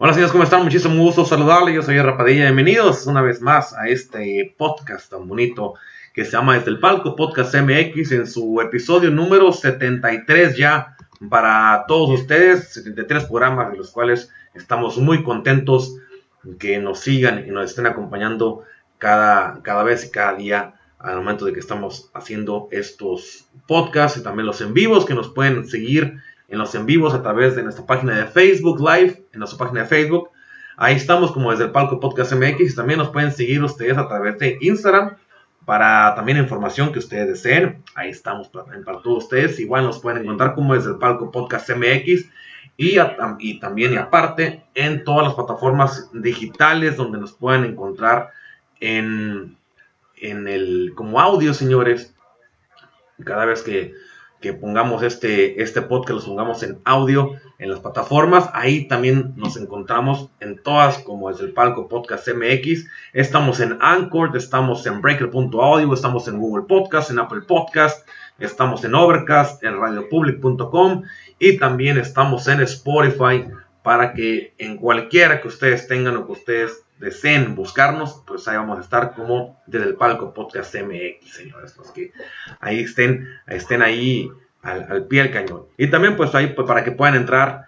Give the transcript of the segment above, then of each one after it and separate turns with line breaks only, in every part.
Hola señores, ¿cómo están? Muchísimo gusto saludarles. Yo soy Rapadilla. Bienvenidos una vez más a este podcast tan bonito que se llama Desde el Palco Podcast MX en su episodio número 73 ya para todos ustedes. 73 programas de los cuales estamos muy contentos que nos sigan y nos estén acompañando cada, cada vez y cada día al momento de que estamos haciendo estos podcasts y también los en vivos que nos pueden seguir en los en vivos a través de nuestra página de Facebook Live, en nuestra página de Facebook. Ahí estamos como desde el Palco Podcast MX y también nos pueden seguir ustedes a través de Instagram para también información que ustedes deseen. Ahí estamos para, para todos ustedes. Igual nos pueden encontrar como desde el Palco Podcast MX y, y también y aparte en todas las plataformas digitales donde nos pueden encontrar en, en el como audio, señores. Cada vez que que pongamos este, este podcast, los pongamos en audio en las plataformas. Ahí también nos encontramos en todas, como es el Palco Podcast MX. Estamos en Anchor, estamos en Breaker.audio, estamos en Google Podcast, en Apple Podcast, estamos en Overcast, en radiopublic.com y también estamos en Spotify para que en cualquiera que ustedes tengan o que ustedes deseen buscarnos, pues ahí vamos a estar como desde el palco podcast MX, señores, los que ahí estén, estén ahí al, pie del cañón. Y también pues ahí pues, para que puedan entrar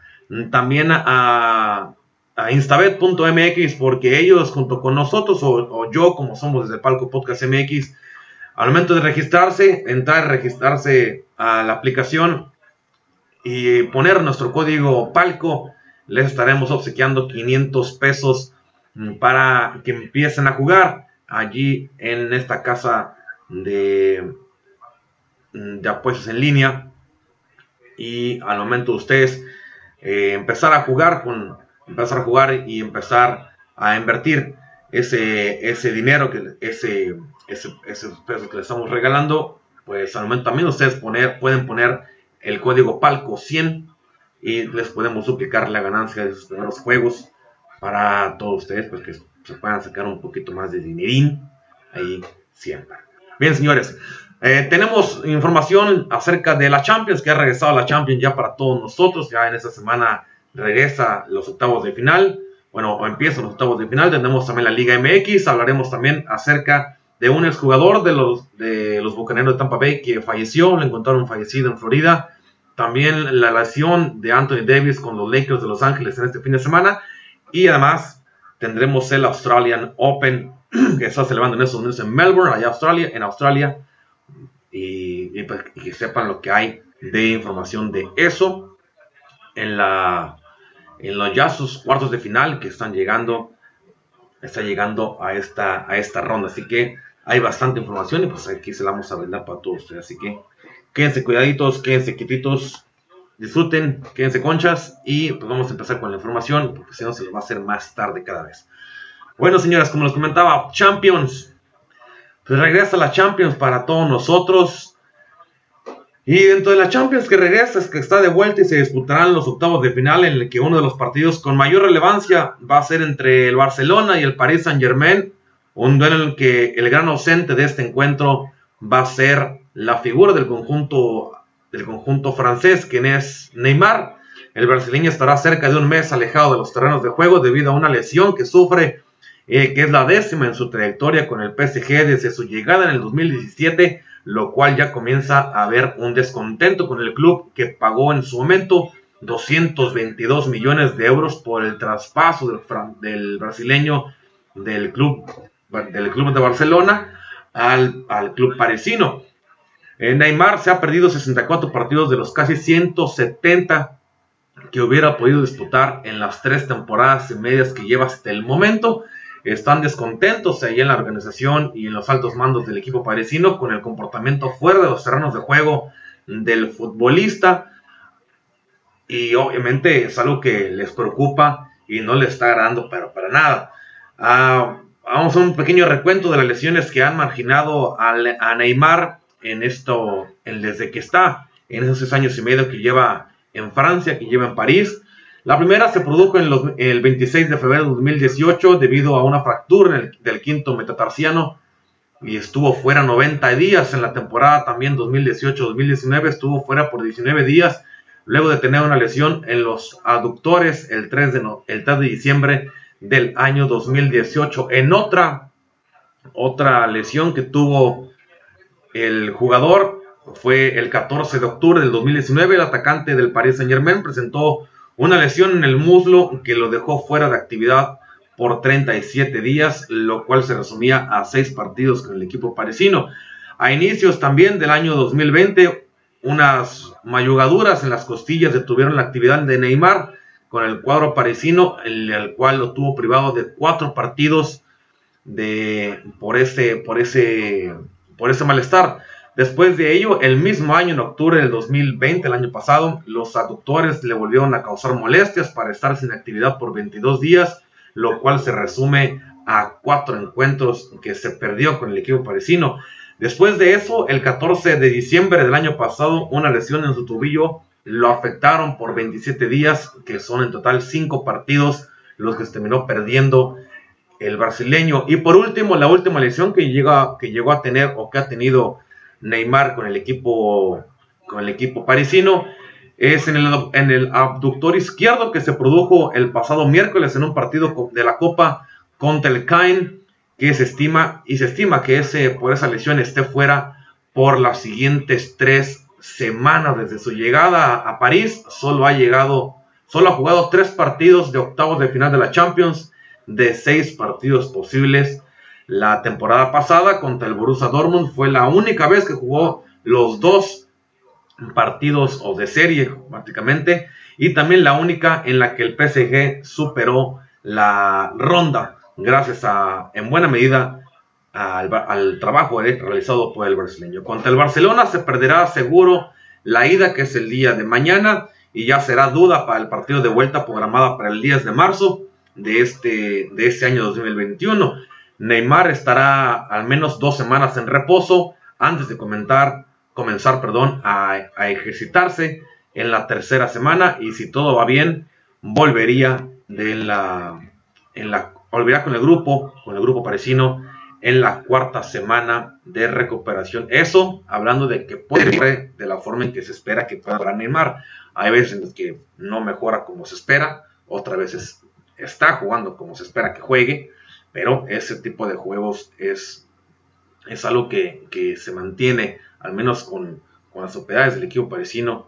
también a, a instabet.mx porque ellos junto con nosotros o, yo como somos desde el palco podcast MX, al momento de registrarse, entrar, registrarse a la aplicación y poner nuestro código palco, les estaremos obsequiando 500 pesos Mm, para que empiecen a jugar allí en esta casa de, mm, apuestas en línea. Y al momento de ustedes eh, empezar a jugar con empezar a jugar y empezar a invertir ese, ese dinero que ese, ese, esos pesos que les estamos regalando pues al momento también ustedes poner, pueden poner el código palco 100 y les podemos duplicar la ganancia de sus primeros juegos para todos ustedes, pues que se puedan sacar un poquito más de dinerín ahí siempre. Bien, señores, eh, tenemos información acerca de la Champions, que ha regresado la Champions ya para todos nosotros. Ya en esta semana regresa los octavos de final. Bueno, empiezan los octavos de final. Tenemos también la Liga MX. Hablaremos también acerca de un exjugador de los, de los Bucaneros de Tampa Bay que falleció. Lo encontraron fallecido en Florida. También la relación de Anthony Davis con los Lakers de Los Ángeles en este fin de semana. Y además tendremos el Australian Open que está celebrando en esos momentos en Melbourne, allá Australia, en Australia. Y, pues, que sepan lo que hay de información de eso en la en los ya sus cuartos de final que están llegando está llegando a esta a esta ronda. Así que hay bastante información y pues aquí se la vamos a brindar para todos ustedes. Así que quédense cuidaditos quédense quietitos disfruten, quédense conchas y pues vamos a empezar con la información porque si no se lo va a hacer más tarde cada vez. Bueno, señoras, como les comentaba, Champions. Pues regresa la Champions para todos nosotros. Y dentro de la Champions que regresa es que está de vuelta y se disputarán los octavos de final en el que uno de los partidos con mayor relevancia va a ser entre el Barcelona y el Paris Saint Germain. Un duelo en el que el gran ausente de este encuentro va a ser la figura del conjunto del conjunto francés, quien es Neymar. El brasileño estará cerca de un mes alejado de los terrenos de juego debido a una lesión que sufre, eh, que es la décima en su trayectoria con el PSG desde su llegada en el 2017, lo cual ya comienza a haber un descontento con el club que pagó en su momento 222 millones de euros por el traspaso del, del brasileño del club, del club de Barcelona al, al club parisino. Eh, Neymar se ha perdido 64 partidos de los casi 170 que hubiera podido disputar en las tres temporadas y medias que lleva hasta el momento. Están descontentos ahí en la organización y en los altos mandos del equipo parisino con el comportamiento fuera de los terrenos de juego del futbolista. Y obviamente es algo que les preocupa y no les está agradando para nada. Ah, vamos a un pequeño recuento de las lesiones que han marginado a, Neymar en esto, desde que está en esos seis años y medio que lleva en Francia, que lleva en París. La primera se produjo en el 26 de febrero de 2018 debido a una fractura del quinto metatarsiano y estuvo fuera 90 días en la temporada también 2018-2019, estuvo fuera por 19 días luego de tener una lesión en los aductores el 3 de, el 3 de diciembre del año 2018. En otra, otra lesión que tuvo el jugador fue el 14 de octubre del 2019, el atacante del Paris Saint Germain presentó una lesión en el muslo que lo dejó fuera de actividad por 37 días, lo cual se resumía a seis partidos con el equipo parisino. A inicios también del año 2020, unas mayugaduras en las costillas detuvieron la actividad de Neymar con el cuadro parisino, en el cual lo tuvo privado de cuatro partidos de, por, ese, por, ese, por ese malestar. Después de ello, el mismo año, en octubre del 2020, el año pasado, los aductores le volvieron a causar molestias para estar sin actividad por 22 días lo cual se resume a cuatro encuentros que se perdió con el equipo parisino. Después de eso, el 14 de diciembre del año pasado, una lesión en su tobillo lo afectaron por 27 días, que son en total 5 partidos los que se terminó perdiendo el brasileño. Y por último, la última lesión que, llega, que llegó a tener o que ha tenido Neymar con el equipo, con el equipo parisino es en el, abductor izquierdo que se produjo el pasado miércoles en un partido de la Copa contra el Caen, que se estima y se estima que ese, por esa lesión esté fuera por las siguientes tres semanas desde su llegada a París. Solo ha llegado, solo ha jugado tres partidos de octavos de final de la Champions de seis partidos posibles. La temporada pasada contra el Borussia Dortmund fue la única vez que jugó los dos partidos o de serie prácticamente y también la única en la que el PSG superó la ronda gracias a en buena medida al, trabajo realizado por el brasileño. Contra el Barcelona se perderá seguro la ida que es el día de mañana y ya será duda para el partido de vuelta programada para el 10 de marzo de este, de este año 2021. Neymar estará al menos dos semanas en reposo antes de comenzar, perdón, a, ejercitarse en la tercera semana y si todo va bien, volvería de la, en la, con el grupo, con el grupo parisino en la cuarta semana de recuperación. Eso hablando de que puede de la forma en que se espera que pueda Neymar. Hay veces en las que no mejora como se espera, otras veces está jugando como se espera que juegue, pero ese tipo de juegos es, es algo que, que se mantiene al menos con, las propiedades del equipo parisino,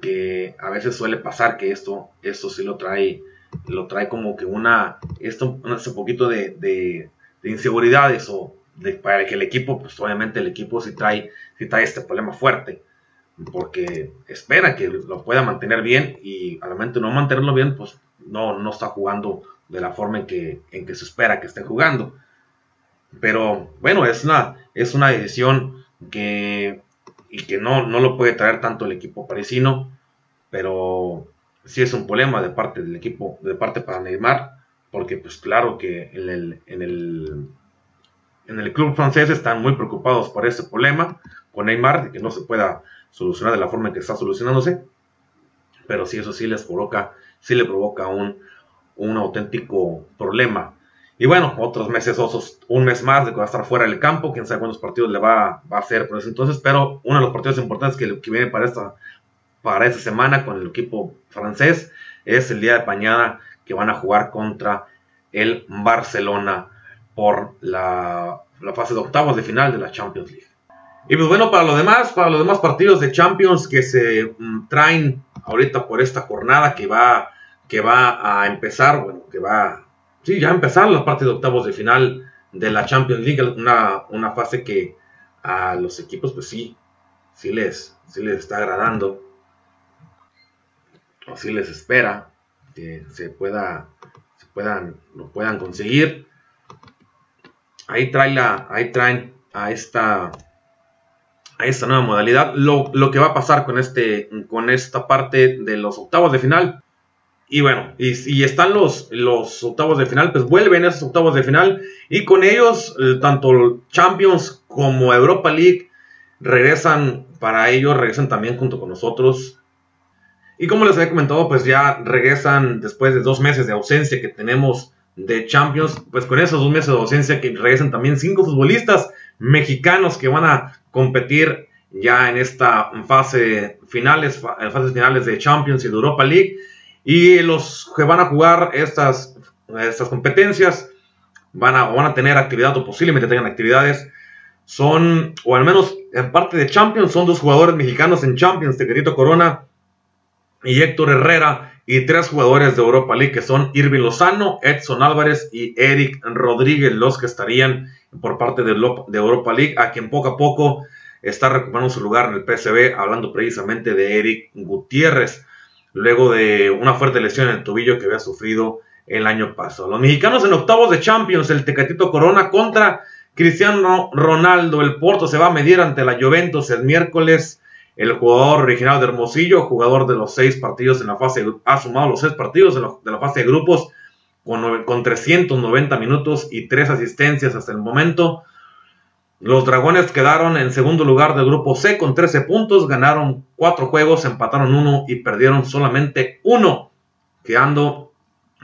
que a veces suele pasar que esto, esto sí lo trae, lo trae como que una, esto, un poquito de, de, inseguridades o de, para que el equipo, pues obviamente el equipo sí trae, sí trae este problema fuerte, porque espera que lo pueda mantener bien y al momento de no mantenerlo bien, pues no, no está jugando de la forma en que, en que se espera que esté jugando. Pero bueno, es una, es una decisión que, y que no, no lo puede traer tanto el equipo parisino, pero sí es un problema de parte del equipo, de parte para Neymar, porque pues claro que en el, en el, en el club francés están muy preocupados por ese problema con Neymar, de que no se pueda solucionar de la forma en que está solucionándose, pero sí eso sí les provoca, sí le provoca un, un auténtico problema y bueno, otros meses osos, un mes más de que va a estar fuera del campo, quién sabe cuántos partidos le va, a hacer por eso entonces, pero uno de los partidos importantes que, que viene para esta, para esta semana con el equipo francés es el día de pañada que van a jugar contra el Barcelona por la, la fase de octavos de final de la Champions League. Y pues bueno, para los demás, para los demás partidos de Champions que se mm, traen ahorita por esta jornada que va, que va a empezar, bueno, que va sí, ya empezaron la parte de octavos de final de la Champions League, una, una fase que a los equipos, pues sí, sí les, sí les está agradando, o sí les espera que se pueda, se puedan, lo puedan conseguir. Ahí trae la, ahí traen a esta, a esta nueva modalidad. Lo, lo, que va a pasar con este, con esta parte de los octavos de final y bueno, y, están los, los octavos de final, pues vuelven esos octavos de final y con ellos eh, tanto Champions como Europa League regresan para ellos, regresan también junto con nosotros. Y como les había comentado, pues ya regresan después de dos meses de ausencia que tenemos de Champions, pues con esos dos meses de ausencia que regresan también cinco futbolistas mexicanos que van a competir ya en esta fase finales, fases finales de Champions y de Europa League. Y los que van a jugar estas, estas competencias van a, van a tener actividad o posiblemente tengan actividades. Son, o al menos en parte de Champions, son dos jugadores mexicanos en Champions, Tequerito Corona y Héctor Herrera, y tres jugadores de Europa League que son Irving Lozano, Edson Álvarez y Eric Rodríguez, los que estarían por parte de, Europa League, a quien poco a poco está recuperando su lugar en el PSV, hablando precisamente de Eric Gutiérrez luego de una fuerte lesión en el tobillo que había sufrido el año pasado. Los mexicanos en octavos de Champions, el Tecatito Corona contra Cristiano Ronaldo. El Porto se va a medir ante la Juventus el miércoles. El jugador original de Hermosillo, jugador de los seis partidos en la fase, ha sumado los seis partidos de la, fase de grupos con, con 390 minutos y tres asistencias hasta el momento. Los Dragones quedaron en segundo lugar del grupo C con 13 puntos, ganaron 4 juegos, empataron 1 y perdieron solamente 1, quedando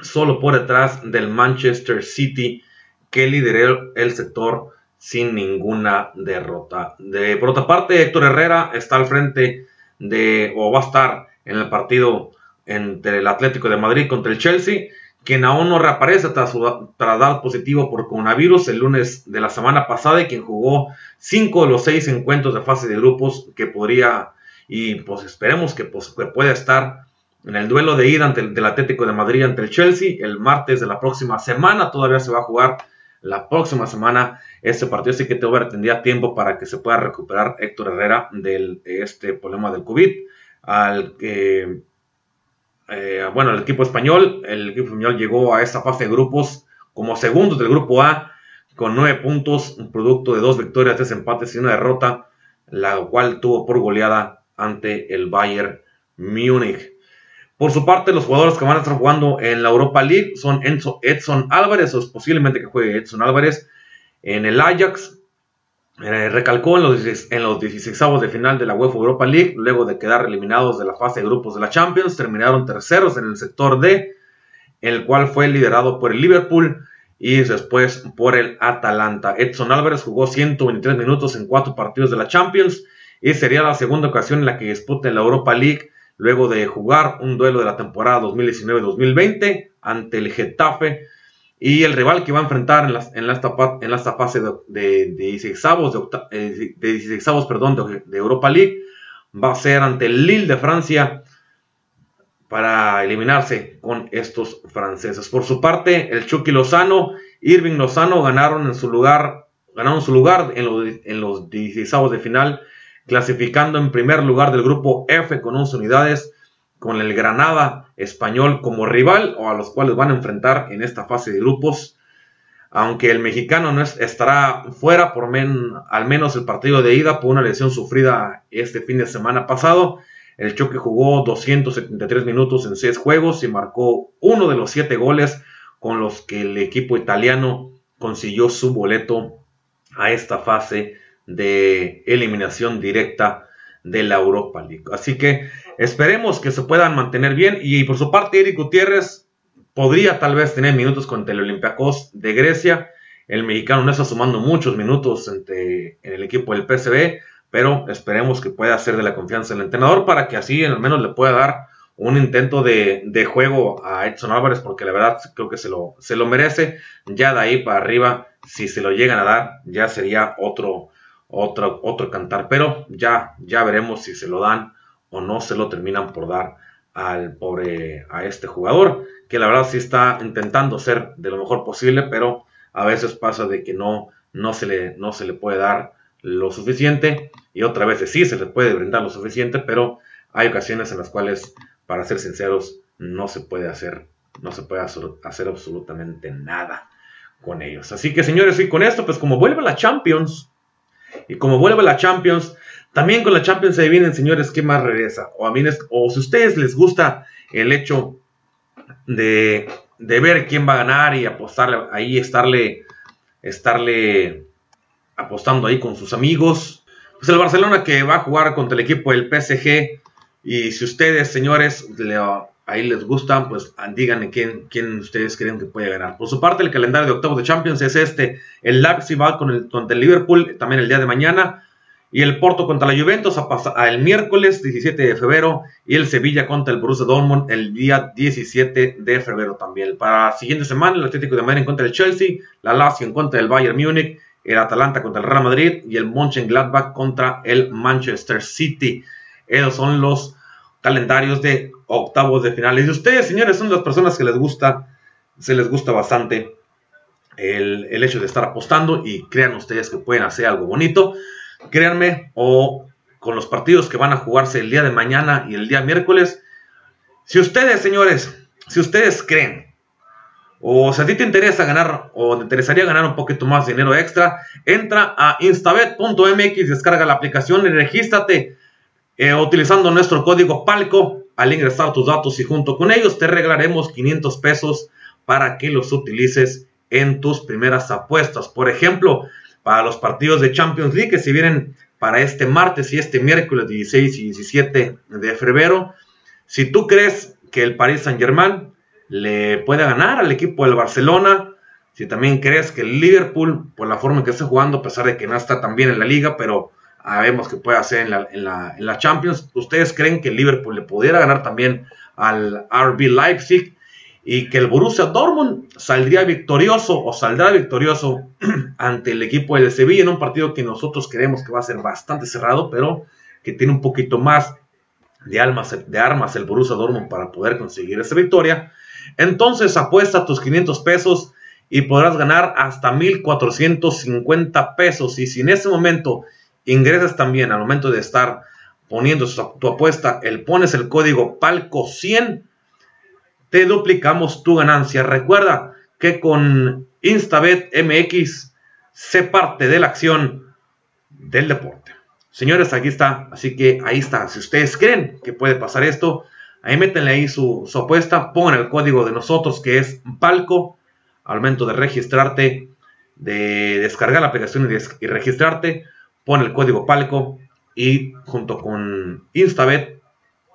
solo por detrás del Manchester City que lideró el sector sin ninguna derrota. De, por otra parte, Héctor Herrera está al frente de, o va a estar en el partido entre el Atlético de Madrid contra el Chelsea quien aún no reaparece tras, dar positivo por coronavirus el lunes de la semana pasada y quien jugó cinco de los seis encuentros de fase de grupos que podría y pues esperemos que, pues, pueda estar en el duelo de ida ante el, del Atlético de Madrid ante el Chelsea el martes de la próxima semana. Todavía se va a jugar la próxima semana este partido, así que todavía tendría tiempo para que se pueda recuperar Héctor Herrera de este problema del COVID, al que eh, bueno, el equipo español, el equipo español llegó a esta fase de grupos como segundo del grupo A con nueve puntos, un producto de dos victorias, tres empates y una derrota, la cual tuvo por goleada ante el Bayern Múnich. Por su parte, los jugadores que van a estar jugando en la Europa League son Edson Álvarez, o posiblemente que juegue Edson Álvarez en el Ajax, eh, recalcó en los, en los 16 de final de la UEFA Europa League, luego de quedar eliminados de la fase de grupos de la Champions, terminaron terceros en el sector D, el cual fue liderado por el Liverpool y después por el Atalanta. Edson Álvarez jugó 123 minutos en cuatro partidos de la Champions y sería la segunda ocasión en la que disputa la Europa League luego de jugar un duelo de la temporada 2019-2020 ante el Getafe y el rival que va a enfrentar en, la, en, esta, en esta fase de, de, de 16 de, de, perdón, de, Europa League va a ser ante el Lille de Francia para eliminarse con estos franceses. Por su parte, el Chucky Lozano, Irving Lozano ganaron en su lugar, ganaron su lugar en los, en los 16 de final, clasificando en primer lugar del grupo F con 11 unidades con el Granada español como rival o a los cuales van a enfrentar en esta fase de grupos. Aunque el mexicano no estará fuera por al menos el partido de ida por una lesión sufrida este fin de semana pasado. El Choque jugó 273 minutos en 6 juegos y marcó uno de los 7 goles con los que el equipo italiano consiguió su boleto a esta fase de eliminación directa de la Europa League. Así que esperemos que se puedan mantener bien. Y por su parte, Eric Gutiérrez podría tal vez tener minutos contra el Olympiacos de Grecia. El mexicano no está sumando muchos minutos en el equipo del PSV, pero esperemos que pueda hacer de la confianza del entrenador para que así al menos le pueda dar un intento de, juego a Edson Álvarez, porque la verdad creo que se lo, se lo merece. Ya de ahí para arriba, si se lo llegan a dar, ya sería otro, otro, otro cantar. Pero ya, ya veremos si se lo dan o no se lo terminan por dar al pobre, a este jugador, que la verdad sí está intentando ser de lo mejor posible, pero a veces pasa de que no, no, se, le, no se le puede dar lo suficiente y otra vez sí se le puede brindar lo suficiente, pero hay ocasiones en las cuales, para ser sinceros, no se puede hacer, no se puede hacer absolutamente nada con ellos. Así que señores, y con esto, pues como vuelve la Champions, y como vuelve la Champions, también con la Champions se vienen, señores, ¿qué más regresa? O, a mí o si a ustedes les gusta el hecho de, de ver quién va a ganar y apostarle ahí, estarle, estarle apostando ahí con sus amigos. Pues el Barcelona que va a jugar contra el equipo del PSG. Y si ustedes, señores, ahí les gustan, pues díganme quién, quién ustedes creen que puede ganar. Por su parte, el calendario de octavos de Champions es este. El Leipzig va con el, contra el Liverpool también el día de mañana. Y el Porto contra la Juventus el miércoles 17 de febrero. Y el Sevilla contra el Borussia Dortmund el día 17 de febrero también. Para la siguiente semana, el Atlético de Madrid en contra del Chelsea. La Lazio en contra del Bayern Múnich. El Atalanta contra el Real Madrid. Y el Mönchengladbach contra el Manchester City. Esos son los calendarios de octavos de finales. Y ustedes, señores, son las personas que les gusta, se les gusta bastante el, el, hecho de estar apostando y crean ustedes que pueden hacer algo bonito. Créanme, o con los partidos que van a jugarse el día de mañana y el día miércoles. Si ustedes, señores, si ustedes creen, o si a ti te interesa ganar, o te interesaría ganar un poquito más dinero extra, entra a instabet.mx, descarga la aplicación y regístrate eh, utilizando nuestro código PALCO. Al ingresar tus datos y junto con ellos te regalaremos 500 pesos para que los utilices en tus primeras apuestas. Por ejemplo, para los partidos de Champions League que se vienen para este martes y este miércoles 16 y 17 de febrero. Si tú crees que el Paris Saint Germain le puede ganar al equipo del Barcelona, si también crees que el Liverpool, por la forma en que está jugando, a pesar de que no está tan bien en la liga, pero sabemos que puede hacer en, la, en la, Champions. ¿Ustedes creen que el Liverpool le pudiera ganar también al RB Leipzig y que el Borussia Dortmund saldría victorioso o saldrá victorioso ante el equipo de Sevilla en un partido que nosotros creemos que va a ser bastante cerrado, pero que tiene un poquito más de, de armas el Borussia Dortmund para poder conseguir esa victoria? Entonces apuesta tus 500 pesos y podrás ganar hasta 1450 pesos. Y si en ese momento ingresas también al momento de estar poniendo tu apuesta, el pones el código PALCO100, te duplicamos tu ganancia. Recuerda que con Instabet MX se parte de la acción del deporte. Señores, aquí está, así que ahí está. Si ustedes creen que puede pasar esto, ahí métenle ahí su, apuesta, pongan el código de nosotros que es PALCO al momento de registrarte, de descargar la aplicación y registrarte pon el código PALCO y junto con Instabet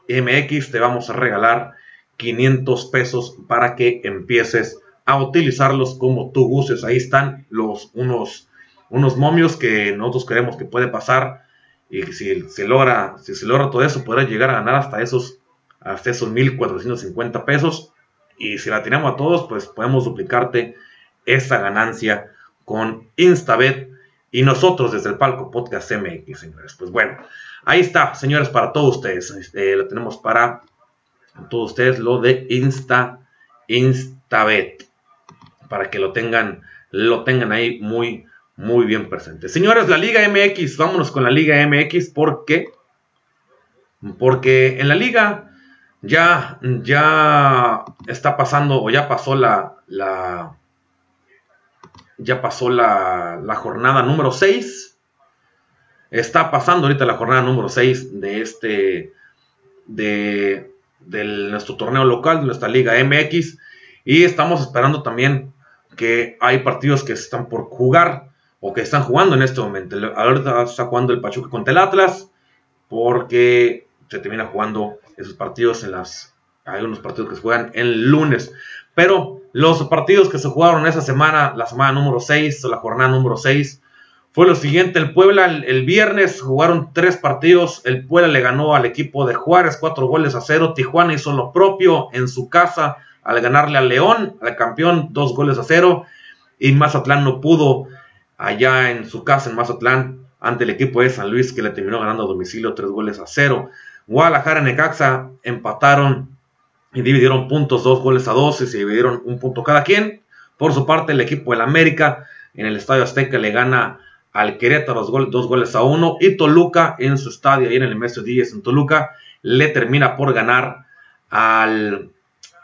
MX te vamos a regalar 500 pesos para que empieces a utilizarlos como tú gustes. Ahí están los unos, unos momios que nosotros creemos que puede pasar y si se logra, si se logra todo eso, podrás llegar a ganar hasta esos, hasta esos 1450 pesos. Y si la tiramos a todos, pues podemos duplicarte esa ganancia con Instabet y nosotros desde el palco Podcast MX, señores. Pues bueno, ahí está, señores, para todos ustedes. Este, lo tenemos para todos ustedes lo de Insta, Instabet. Para que lo tengan, lo tengan ahí muy, muy bien presente. Señores, la Liga MX, vámonos con la Liga MX. ¿Por qué? Porque en la liga ya, ya está pasando o ya pasó la, la ya pasó la, jornada número 6. Está pasando ahorita la jornada número 6 de este, de, nuestro torneo local, de nuestra liga MX. Y estamos esperando también que hay partidos que están por jugar o que están jugando en este momento. Ahorita está jugando el Pachuca contra el Atlas porque se termina jugando esos partidos en las... Hay unos partidos que se juegan el lunes. Pero los partidos que se jugaron esa semana, la semana número 6 o la jornada número 6, fue lo siguiente. El Puebla el, viernes jugaron tres partidos. El Puebla le ganó al equipo de Juárez cuatro goles a cero. Tijuana hizo lo propio en su casa al ganarle al León, al campeón, dos goles a cero. Y Mazatlán no pudo allá en su casa en Mazatlán ante el equipo de San Luis que le terminó ganando a domicilio tres goles a cero. Guadalajara y Necaxa empataron y dividieron puntos, dos goles a dos y se dividieron un punto cada quien. Por su parte, el equipo del América en el Estadio Azteca le gana al Querétaro dos, goles a uno y Toluca en su estadio, ahí en el Mestre Díaz en Toluca, le termina por ganar al,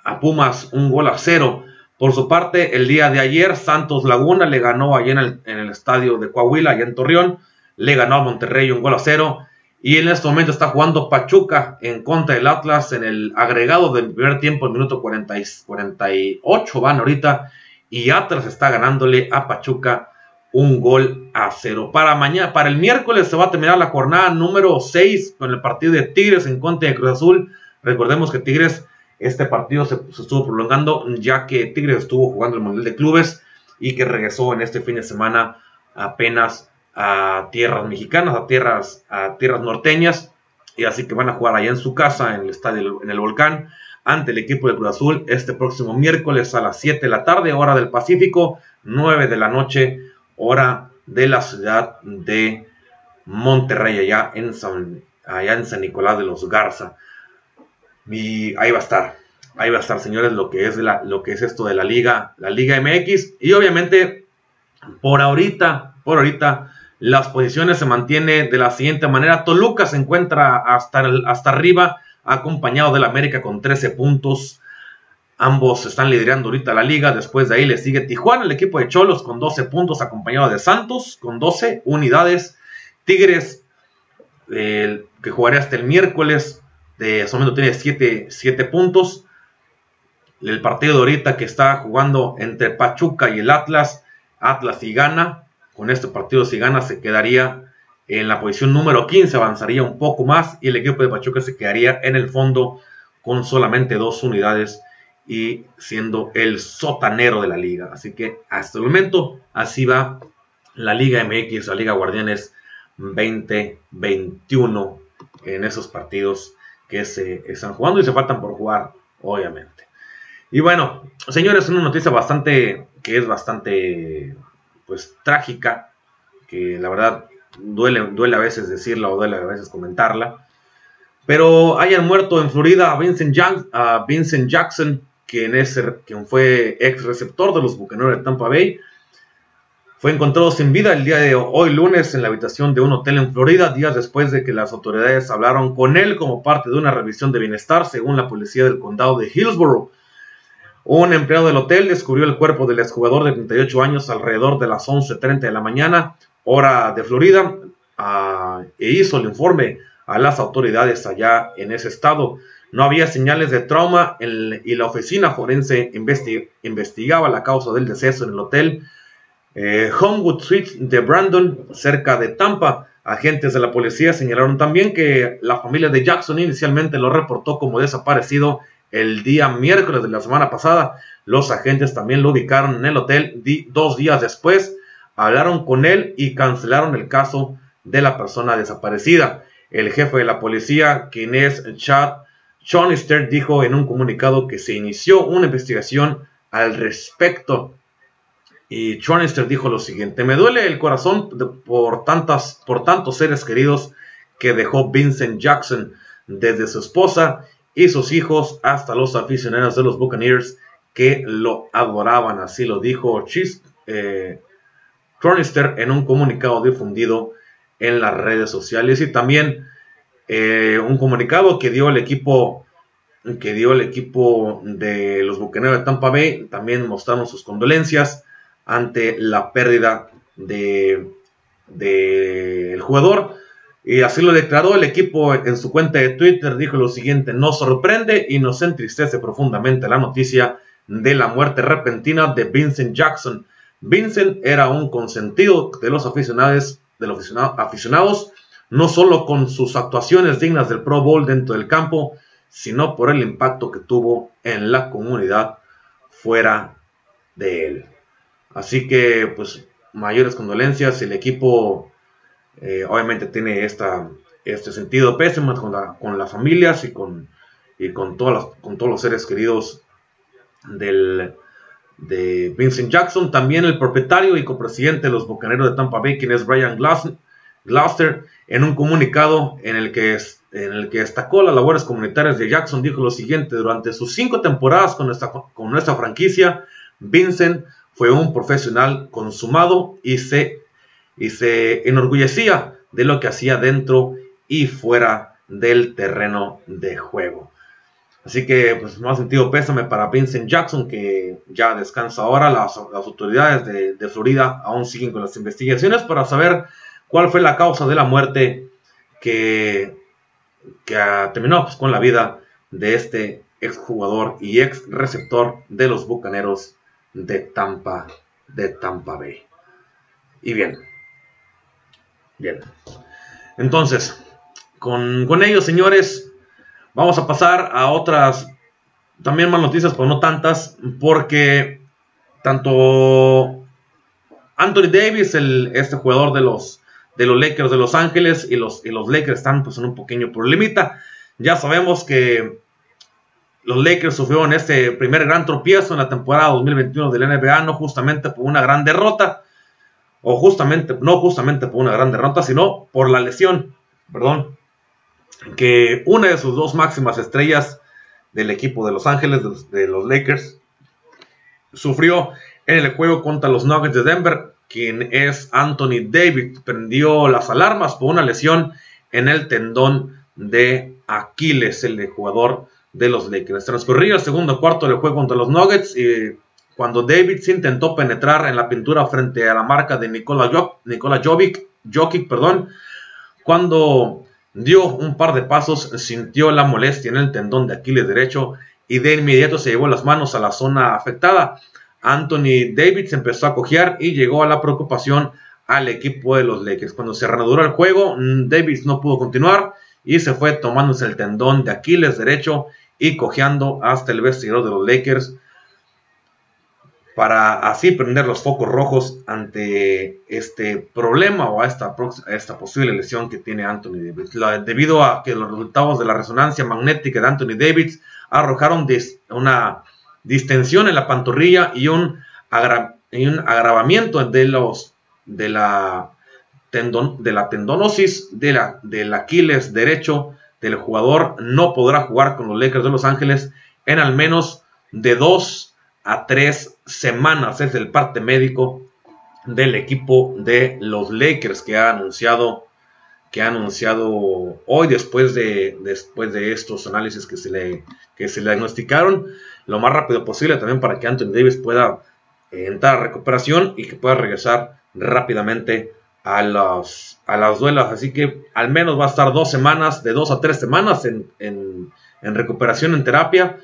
a Pumas un gol a cero. Por su parte, el día de ayer, Santos Laguna le ganó allá en el, en el estadio de Coahuila, allá en Torreón, le ganó a Monterrey un gol a cero. Y en este momento está jugando Pachuca en contra del Atlas en el agregado del primer tiempo, el minuto 40, 48 van ahorita. Y Atlas está ganándole a Pachuca un gol a cero. Para mañana, para el miércoles se va a terminar la jornada número 6 con el partido de Tigres en contra de Cruz Azul. Recordemos que Tigres, este partido se, estuvo prolongando ya que Tigres estuvo jugando el Mundial de Clubes y que regresó en este fin de semana apenas a tierras mexicanas, a tierras, a tierras norteñas. Y así que van a jugar allá en su casa, en el estadio, en el volcán, ante el equipo de Cruz Azul este próximo miércoles a las 7 de la tarde, hora del Pacífico, 9 de la noche hora de la ciudad de Monterrey, allá en San, allá en San Nicolás de los Garza. Y ahí va a estar, ahí va a estar, señores, lo que es, lo que es esto de la Liga, la Liga MX. Y obviamente, por ahorita, por ahorita, las posiciones se mantienen de la siguiente manera. Toluca se encuentra hasta, hasta arriba, acompañado del América con 13 puntos. Ambos están liderando ahorita la liga. Después de ahí le sigue Tijuana, el equipo de Cholos con 12 puntos, acompañado de Santos con 12 unidades. Tigres, que jugaría hasta el miércoles, de momento tiene 7, puntos. El partido de ahorita que está jugando entre Pachuca y el Atlas, Atlas y gana. Con este partido, si gana, se quedaría en la posición número 15, avanzaría un poco más y el equipo de Pachuca se quedaría en el fondo con solamente dos unidades y siendo el sotanero de la liga. Así que hasta el momento así va la Liga MX, la Liga Guardianes 2021 en esos partidos que se están jugando y se faltan por jugar, obviamente. Y bueno, señores, una noticia bastante, que es bastante, pues, trágica, que la verdad duele, duele a veces decirla o duele a veces comentarla. Pero hayan muerto en Florida a Vincent, a Vincent Jackson, quien, fue ex receptor de los Bucaneros de Tampa Bay, fue encontrado sin vida el día de hoy lunes en la habitación de un hotel en Florida, días después de que las autoridades hablaron con él como parte de una revisión de bienestar, según la policía del condado de Hillsborough. Un empleado del hotel descubrió el cuerpo del exjugador de 38 años alrededor de las 11.30 de la mañana, hora de Florida, ah, e hizo el informe a las autoridades allá en ese estado. No había señales de trauma y la oficina forense investigaba la causa del deceso en el hotel eh, Homewood Suites de Brandon, cerca de Tampa. Agentes de la policía señalaron también que la familia de Jackson inicialmente lo reportó como desaparecido el día miércoles de la semana pasada. Los agentes también lo ubicaron en el hotel dos días después, hablaron con él y cancelaron el caso de la persona desaparecida. El jefe de la policía, quien es Chad Chonister dijo en un comunicado que se inició una investigación al respecto. Y Chonister dijo lo siguiente, me duele el corazón por, tantas, por tantos seres queridos que dejó Vincent Jackson, desde su esposa y sus hijos hasta los aficionados de los Buccaneers que lo adoraban, así lo dijo Chis, eh, en un comunicado difundido en las redes sociales y también eh, un comunicado que dio el equipo que dio el equipo de los bucaneros de Tampa Bay. También mostraron sus condolencias ante la pérdida de del jugador. Y así lo declaró el equipo en su cuenta de Twitter. Dijo lo siguiente: Nos sorprende y nos entristece profundamente la noticia de la muerte repentina de Vincent Jackson. Vincent era un consentido de los aficionados, de los aficionados no solo con sus actuaciones dignas del Pro Bowl dentro del campo, sino por el impacto que tuvo en la comunidad fuera de él. Así que, pues, mayores condolencias. El equipo eh, obviamente tiene esta, este sentido pésimo con, con las familias y con, y con, todas con todos los seres queridos del, de Vincent Jackson. También el propietario y copresidente de los Bocaneros de Tampa Bay, quien es Brian Gloucester, en un comunicado en el, que, en el que destacó las labores comunitarias de Jackson, dijo lo siguiente, durante sus cinco temporadas con nuestra, con nuestra franquicia, Vincent fue un profesional consumado y se, y se enorgullecía de lo que hacía dentro y fuera del terreno de juego. Así que, pues, más sentido pésame para Vincent Jackson, que ya descansa ahora. Las, las autoridades de, de, Florida aún siguen con las investigaciones para saber cuál fue la causa de la muerte que, que terminó pues, con la vida de este exjugador y ex receptor de los Bucaneros de Tampa, de Tampa Bay. Y bien, bien. Entonces, con, con ellos, señores, vamos a pasar a otras también más noticias, pero no tantas, porque tanto Anthony Davis, el, este jugador de los, de los Lakers de Los Ángeles, y los, y los Lakers están pues, en un pequeño problemita. Ya sabemos que los Lakers sufrieron este primer gran tropiezo en la temporada 2021 del NBA, no justamente por una gran derrota, o justamente, no justamente por una gran derrota, sino por la lesión, perdón, que una de sus dos máximas estrellas del equipo de Los Ángeles, de los, Lakers, sufrió en el juego contra los Nuggets de Denver, quien es Anthony Davis, prendió las alarmas por una lesión en el tendón de Aquiles, el jugador de los Lakers. Transcurría el segundo cuarto del juego contra los Nuggets y cuando David intentó penetrar en la pintura frente a la marca de Nikola, Jovic, Jokic, perdón, cuando dio un par de pasos, sintió la molestia en el tendón de Aquiles derecho y de inmediato se llevó las manos a la zona afectada. Anthony Davis empezó a cojear y llegó a la preocupación al equipo de los Lakers. Cuando se reanudó el juego, Davis no pudo continuar y se fue tomándose el tendón de Aquiles derecho y cojeando hasta el vestidor de los Lakers para así prender los focos rojos ante este problema o a esta, esta posible lesión que tiene Anthony Davis. debido a que los resultados de la resonancia magnética de Anthony Davis arrojaron una distensión en la pantorrilla y un, agravamiento de, los, de, la de la tendonosis de la, del Aquiles derecho del jugador. No podrá jugar con los Lakers de Los Ángeles en al menos de dos a tres semanas. Es el parte médico del equipo de los Lakers que ha anunciado que ha anunciado hoy después de, después de estos análisis que se, le, que se le diagnosticaron lo más rápido posible también para que Anthony Davis pueda entrar a recuperación y que pueda regresar rápidamente a, los, a las duelas. Así que al menos va a estar dos semanas, de dos a tres semanas en, en, en recuperación en terapia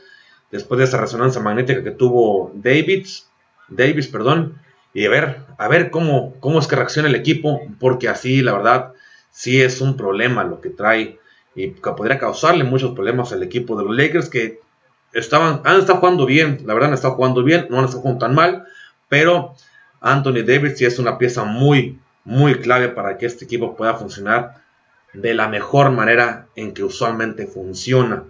después de esa resonancia magnética que tuvo Davis, Davis, perdón, y a ver, a ver cómo, cómo es que reacciona el equipo, porque así, la verdad, sí es un problema lo que trae y que podría causarle muchos problemas al equipo de los Lakers que estaban, han estado jugando bien, la verdad han estado jugando bien, no han estado jugando tan mal, pero Anthony Davis sí es una pieza muy, muy clave para que este equipo pueda funcionar de la mejor manera en que usualmente funciona.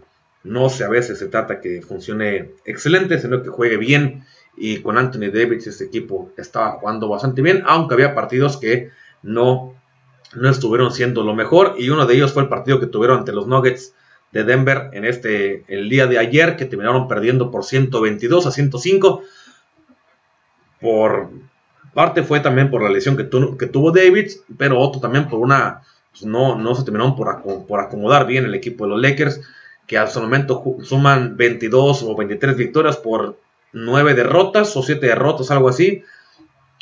No sé, a veces se trata que funcione excelente, sino que juegue bien. Y con Anthony Davis este equipo estaba jugando bastante bien, aunque había partidos que no, no estuvieron siendo lo mejor. Y uno de ellos fue el partido que tuvieron ante los Nuggets de Denver en este el día de ayer, que terminaron perdiendo por 122 a 105. Por parte fue también por la lesión que, que tuvo Davis, pero otro también por una. Pues no, no se terminaron por, por acomodar bien el equipo de los Lakers que hasta el momento suman 22 o 23 victorias por 9 derrotas o 7 derrotas, algo así.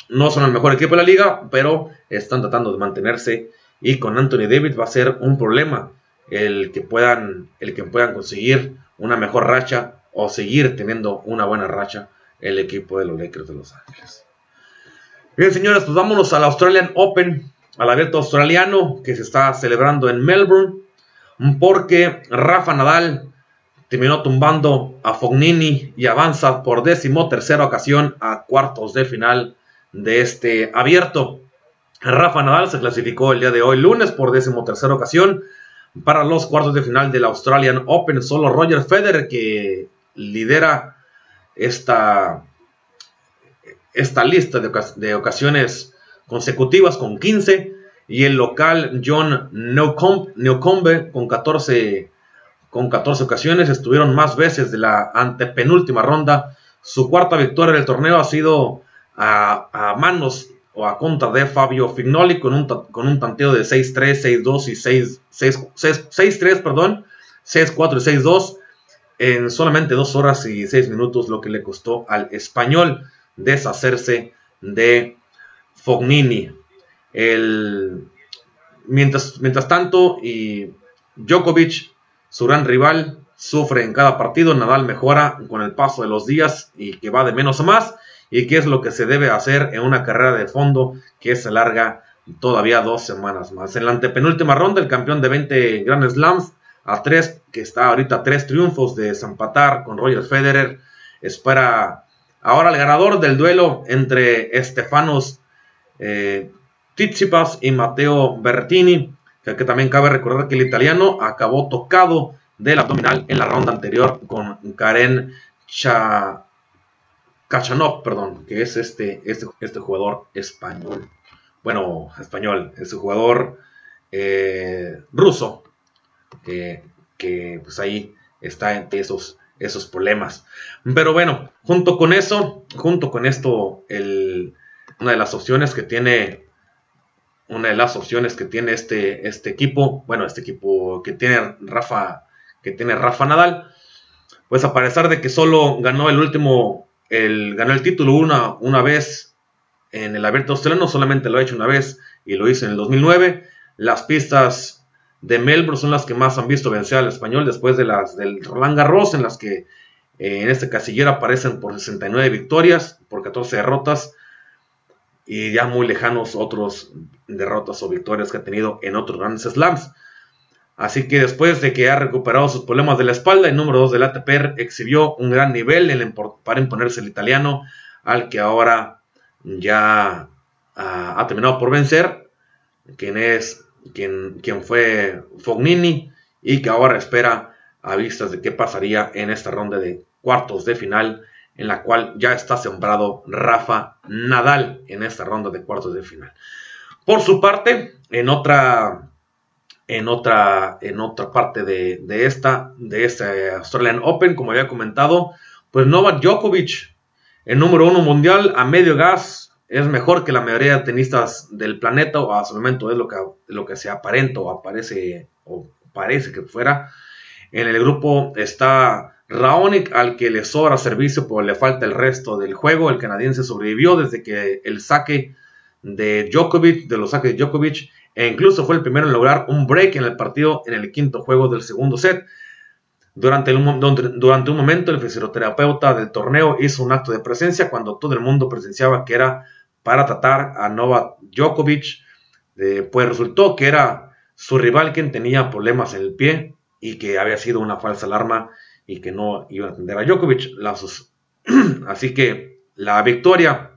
No son el mejor equipo de la liga, pero están tratando de mantenerse. Y con Anthony Davis va a ser un problema el que puedan, el que puedan conseguir una mejor racha o seguir teniendo una buena racha el equipo de los Lakers de Los Ángeles. Bien, señores, pues vámonos al Australian Open, al abierto australiano que se está celebrando en Melbourne porque Rafa Nadal terminó tumbando a Fognini y avanza por décimo tercera ocasión a cuartos de final de este abierto. Rafa Nadal se clasificó el día de hoy lunes por décimo tercera ocasión para los cuartos de final del Australian Open. Solo Roger Federer que lidera esta, esta lista de, ocasiones consecutivas con 15 y el local John Newcombe con 14, con 14 ocasiones estuvieron más veces de la antepenúltima ronda. Su cuarta victoria del torneo ha sido a, manos o a contra de Fabio Fignoli con un, con un tanteo de 6-3, 6-2 y 6-3, perdón, 6-4 y 6-2 en solamente 2 horas y 6 minutos, lo que le costó al español deshacerse de Fognini. El, mientras, mientras tanto, y Djokovic, su gran rival, sufre en cada partido. Nadal mejora con el paso de los días y que va de menos a más. Y qué es lo que se debe hacer en una carrera de fondo que se larga todavía dos semanas más. En la antepenúltima ronda, el campeón de 20 Grand Slams a tres, que está ahorita tres triunfos de Zampatar con Roger Federer, espera ahora el ganador del duelo entre Estefanos eh, Tsitsipas y Matteo Bertini, que, que también cabe recordar que el italiano acabó tocado del abdominal en la ronda anterior con Karen Kachanov, perdón, que es este, este, este jugador español bueno, español, es un jugador eh, ruso, que pues ahí está entre esos, esos problemas. Pero bueno, junto con eso, junto con esto, el, una de las opciones que tiene, una de las opciones que tiene este, este equipo, bueno, este equipo que tiene Rafa, que tiene Rafa Nadal, pues a pesar de que solo ganó el último, el, ganó el título una, una vez en el abierto australiano, solamente lo ha hecho una vez y lo hizo en el 2009. Las pistas de Melbourne son las que más han visto vencer al español después de las del Roland Garros, en las que eh, en este casillero aparecen por 69 victorias, por 14 derrotas y ya muy lejanos otros derrotas o victorias que ha tenido en otros grandes slams. Así que después de que ha recuperado sus problemas de la espalda, el número 2 del ATP exhibió un gran nivel para imponerse el italiano, al que ahora ya ah, ha terminado por vencer, quien es quien, quien fue Fognini y que ahora espera a vistas de qué pasaría en esta ronda de cuartos de final en la cual ya está sembrado Rafa Nadal en esta ronda de cuartos de final. Por su parte, en otra en otra en otra parte de, de esta de este Australian Open, como había comentado, pues Novak Djokovic el número uno mundial a medio gas es mejor que la mayoría de tenistas del planeta, o hasta el momento es lo que, lo que se aparenta o aparece o parece que fuera. En el grupo está Raonic, al que le sobra servicio, pero le falta el resto del juego. El canadiense sobrevivió desde que el saque de Djokovic, de los saques de Djokovic, e incluso fue el primero en lograr un break en el partido en el quinto juego del segundo set. Durante, durante un momento, el fisioterapeuta del torneo hizo un acto de presencia cuando todo el mundo presenciaba que era para tratar a Novak Djokovic. Eh, pues resultó que era su rival quien tenía problemas en el pie y que había sido una falsa alarma y que no iba a atender a Djokovic. Así que la victoria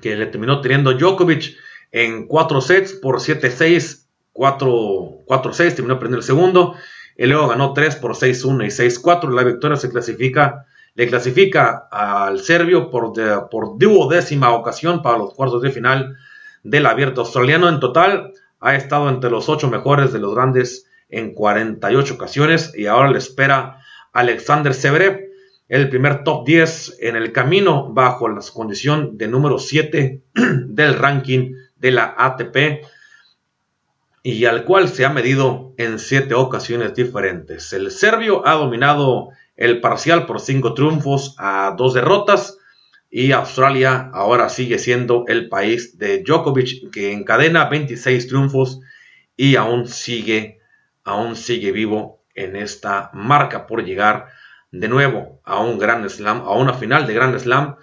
que le terminó teniendo Djokovic en 4 sets por 7-6, 4-6, terminó perdiendo el segundo y luego ganó 3 por 6-1 y 6-4. La victoria se clasifica, le clasifica al serbio por, por duodécima ocasión para los cuartos de final del abierto australiano. En total ha estado entre los 8 mejores de los grandes en 48 ocasiones y ahora le espera Alexander Severev, el primer top 10 en el camino bajo la condición de número 7 del ranking de la ATP y al cual se ha medido en siete ocasiones diferentes. El serbio ha dominado el parcial por cinco triunfos a dos derrotas y Australia ahora sigue siendo el país de Djokovic que encadena 26 triunfos y aún sigue, aún sigue vivo en esta marca por llegar de nuevo a un gran slam, a una final de gran slam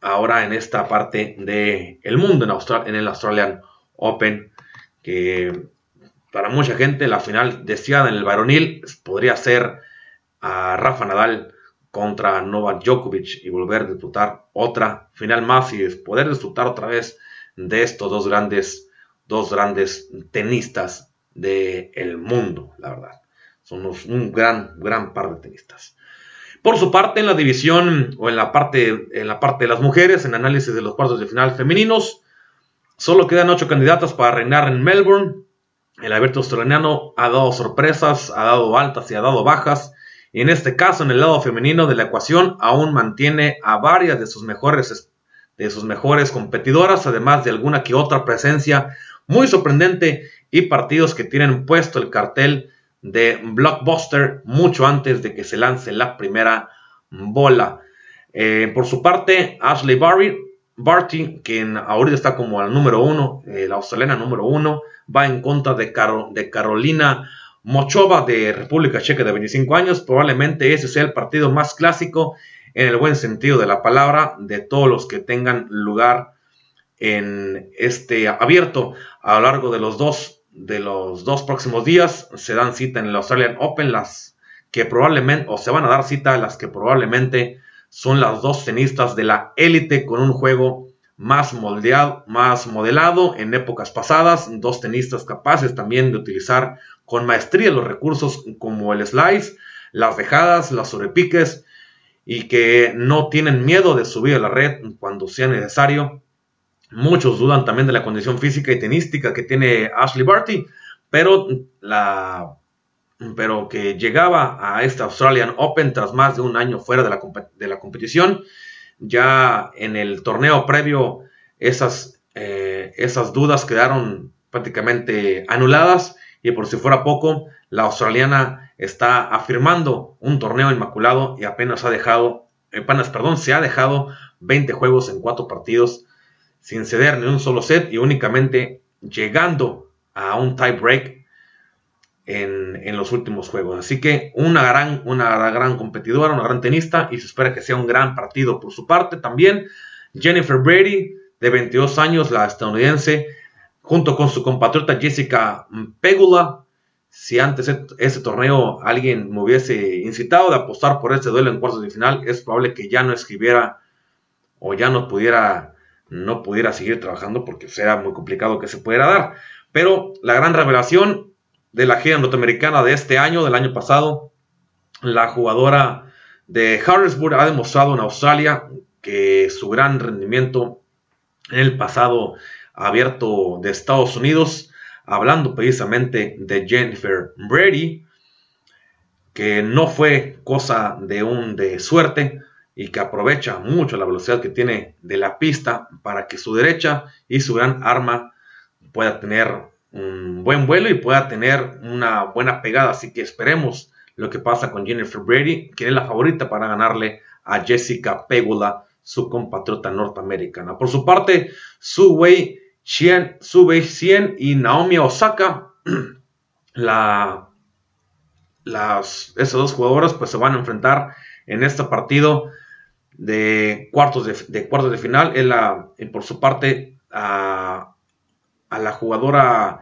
ahora en esta parte del el mundo en, en el Australian Open que para mucha gente la final deseada en el varonil podría ser a Rafa Nadal contra Novak Djokovic y volver a disputar otra final más y poder disfrutar otra vez de estos dos grandes, dos grandes tenistas del mundo, la verdad. Son un gran, gran par de tenistas. Por su parte, en la división o en la parte, en la parte de las mujeres, en análisis de los cuartos de final femeninos, Solo quedan ocho candidatas para reinar en Melbourne. El abierto australiano ha dado sorpresas, ha dado altas y ha dado bajas. Y en este caso, en el lado femenino de la ecuación, aún mantiene a varias de sus mejores, de sus mejores competidoras, además de alguna que otra presencia muy sorprendente y partidos que tienen puesto el cartel de blockbuster mucho antes de que se lance la primera bola. Eh, por su parte, Ashley Barty, quien ahorita está como al número uno, eh, la australiana número uno, va en contra de, de Carolina Mochova de República Checa de 25 años. Probablemente ese sea el partido más clásico en el buen sentido de la palabra de todos los que tengan lugar en este abierto a lo largo de los dos de los dos próximos días se dan cita en el Australian Open las que probablemente o se van a dar cita las que probablemente son las dos tenistas de la élite con un juego más moldeado, más modelado en épocas pasadas, dos tenistas capaces también de utilizar con maestría los recursos como el slice, las dejadas, las sobrepiques y que no tienen miedo de subir a la red cuando sea necesario. Muchos dudan también de la condición física y tenística que tiene Ashley Barty, pero la pero que llegaba a esta Australian Open tras más de un año fuera de la, de la competición. Ya en el torneo previo esas, eh, esas dudas quedaron prácticamente anuladas y por si fuera poco, la australiana está afirmando un torneo inmaculado y apenas ha dejado, apenas, perdón, se ha dejado 20 juegos en 4 partidos sin ceder ni un solo set y únicamente llegando a un tie break en, los últimos juegos. Así que una gran, una gran competidora, una gran tenista y se espera que sea un gran partido por su parte. También Jennifer Brady, de 22 años, la estadounidense, junto con su compatriota Jessica Pegula. Si antes ese torneo alguien me hubiese incitado de apostar por este duelo en cuartos de final, es probable que ya no escribiera o ya no pudiera, no pudiera seguir trabajando porque será muy complicado que se pudiera dar. Pero la gran revelación de la gira norteamericana de este año, del año pasado. La jugadora de Harrisburg ha demostrado en Australia que su gran rendimiento en el pasado abierto de Estados Unidos, hablando precisamente de Jennifer Brady, que no fue cosa de un de suerte y que aprovecha mucho la velocidad que tiene de la pista para que su derecha y su gran arma pueda tener un buen vuelo y pueda tener una buena pegada. Así que esperemos lo que pasa con Jennifer Brady, quien es la favorita para ganarle a Jessica Pegula, su compatriota norteamericana. Por su parte, Su Wei Xian, Su Wei y Naomi Osaka, la, las, esas dos jugadoras pues se van a enfrentar en este partido de cuartos de, cuartos de final. la, por su parte, a a la jugadora,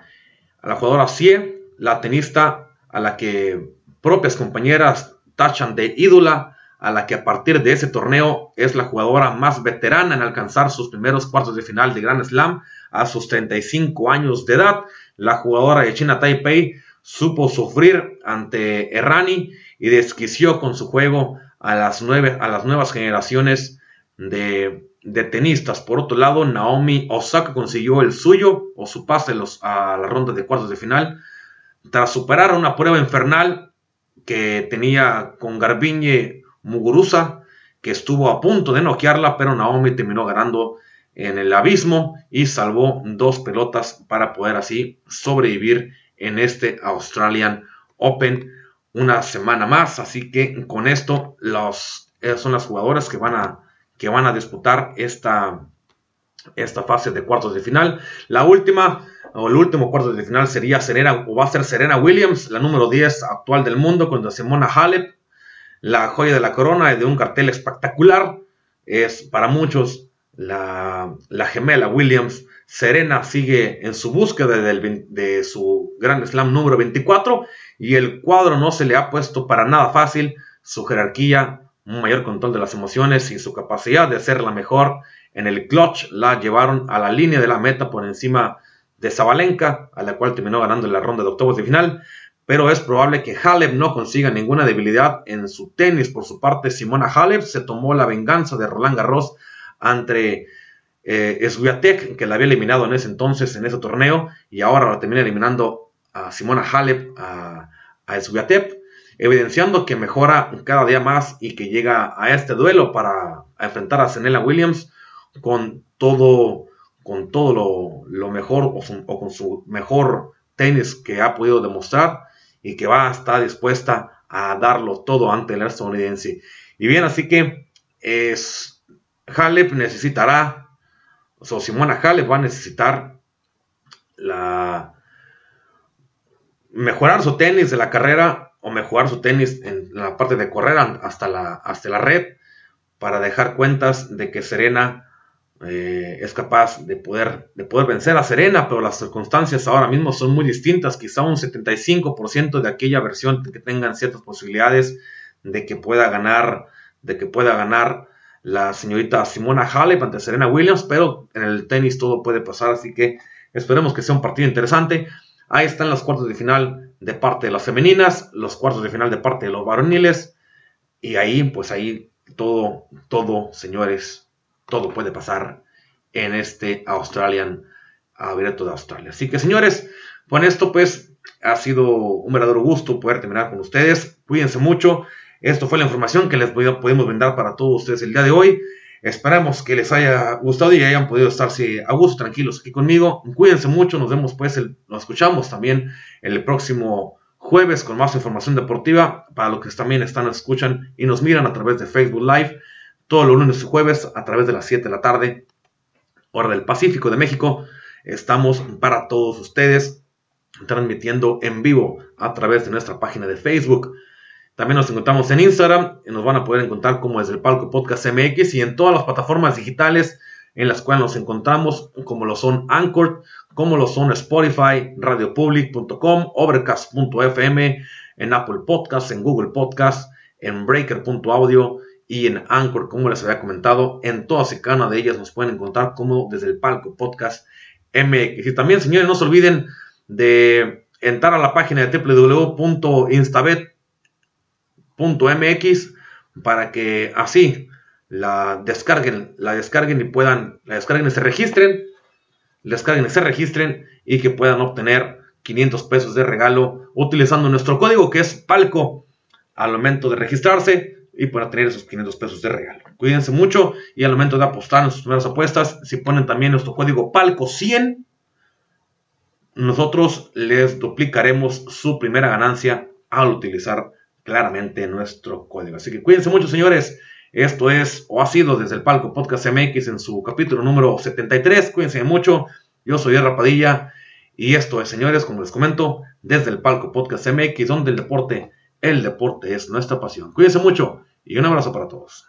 a la jugadora CIE, la tenista a la que propias compañeras tachan de ídola, a la que a partir de ese torneo es la jugadora más veterana en alcanzar sus primeros cuartos de final de Grand Slam a sus 35 años de edad. La jugadora de China Taipei supo sufrir ante Errani y desquició con su juego a las, nueve, a las nuevas generaciones de de tenistas. Por otro lado, Naomi Osaka consiguió el suyo o su pase a la ronda de cuartos de final tras superar una prueba infernal que tenía con Garbiñe Muguruza, que estuvo a punto de noquearla, pero Naomi terminó ganando en el abismo y salvó dos pelotas para poder así sobrevivir en este Australian Open una semana más. Así que con esto son las jugadoras que van a que van a disputar esta, esta fase de cuartos de final. La última o el último cuarto de final sería Serena o va a ser Serena Williams, la número 10 actual del mundo contra Simona Halep, la joya de la corona de un cartel espectacular. Es para muchos la, gemela Williams. Serena sigue en su búsqueda de su Grand Slam número 24 y el cuadro no se le ha puesto para nada fácil. Su jerarquía un mayor control de las emociones y su capacidad de hacer la mejor en el clutch la llevaron a la línea de la meta por encima de Zabalenka, a la cual terminó ganando la ronda de octavos de final, pero es probable que Halep no consiga ninguna debilidad en su tenis. Por su parte, Simona Halep se tomó la venganza de Roland Garros ante eh, Swiatek, que la había eliminado en ese entonces, en ese torneo, y ahora la termina eliminando a Simona Halep, a, a Swiatek evidenciando que mejora cada día más y que llega a este duelo para enfrentar a Senela Williams con todo, con todo lo, mejor o, con su mejor tenis que ha podido demostrar y que va a estar dispuesta a darlo todo ante el estadounidense. Y bien, así que es, Halep necesitará o sea, Simona Halep va a necesitar la mejorar su tenis de la carrera o mejorar su tenis en la parte de correr hasta la, hasta la red para dejar cuentas de que Serena eh, es capaz de poder, de poder vencer a Serena, pero las circunstancias ahora mismo son muy distintas. Quizá un 75% de aquella versión que tengan ciertas posibilidades de que pueda ganar, de que pueda ganar la señorita Simona Halep ante Serena Williams, pero en el tenis todo puede pasar, así que esperemos que sea un partido interesante. Ahí están los cuartos de final de parte de las femeninas, los cuartos de final de parte de los varoniles, y ahí, pues ahí todo, todo, señores, todo puede pasar en este Australian Abierto de Australia. Así que, señores, con esto, pues, ha sido un verdadero gusto poder terminar con ustedes. Cuídense mucho. Esto fue la información que les pudimos brindar para todos ustedes el día de hoy. Esperamos que les haya gustado y hayan podido estarse a gusto, tranquilos aquí conmigo. Cuídense mucho, nos vemos pues, nos escuchamos también el próximo jueves con más información deportiva para los que también están, escuchan y nos miran a través de Facebook Live todos los lunes y jueves a través de las 7 de la tarde, hora del Pacífico de México. Estamos para todos ustedes transmitiendo en vivo a través de nuestra página de Facebook. También nos encontramos en Instagram, nos van a poder encontrar como desde el palco Podcast MX y en todas las plataformas digitales en las cuales nos encontramos, como lo son Anchor, como lo son Spotify, radiopublic.com, overcast.fm, en Apple Podcasts, en Google Podcasts, en Breaker.audio y en Anchor, como les había comentado. En todas y cada una de ellas nos pueden encontrar como desde el palco Podcast MX. Y también, señores, no se olviden de entrar a la página de www.instabet.com .mx para que así la descarguen, la descarguen y puedan, la descarguen y se registren, descarguen y se registren y que puedan obtener 500 pesos de regalo utilizando nuestro código que es palco al momento de registrarse y para tener esos 500 pesos de regalo. Cuídense mucho y al momento de apostar en sus primeras apuestas, si ponen también nuestro código palco 100, nosotros les duplicaremos su primera ganancia al utilizar claramente nuestro código. Así que cuídense mucho, señores. Esto es o ha sido desde el palco Podcast MX en su capítulo número 73. Cuídense mucho. Yo soy Rapadilla y esto es, señores, como les comento, desde el palco Podcast MX, donde el deporte, el deporte es nuestra pasión. Cuídense mucho y un abrazo para todos.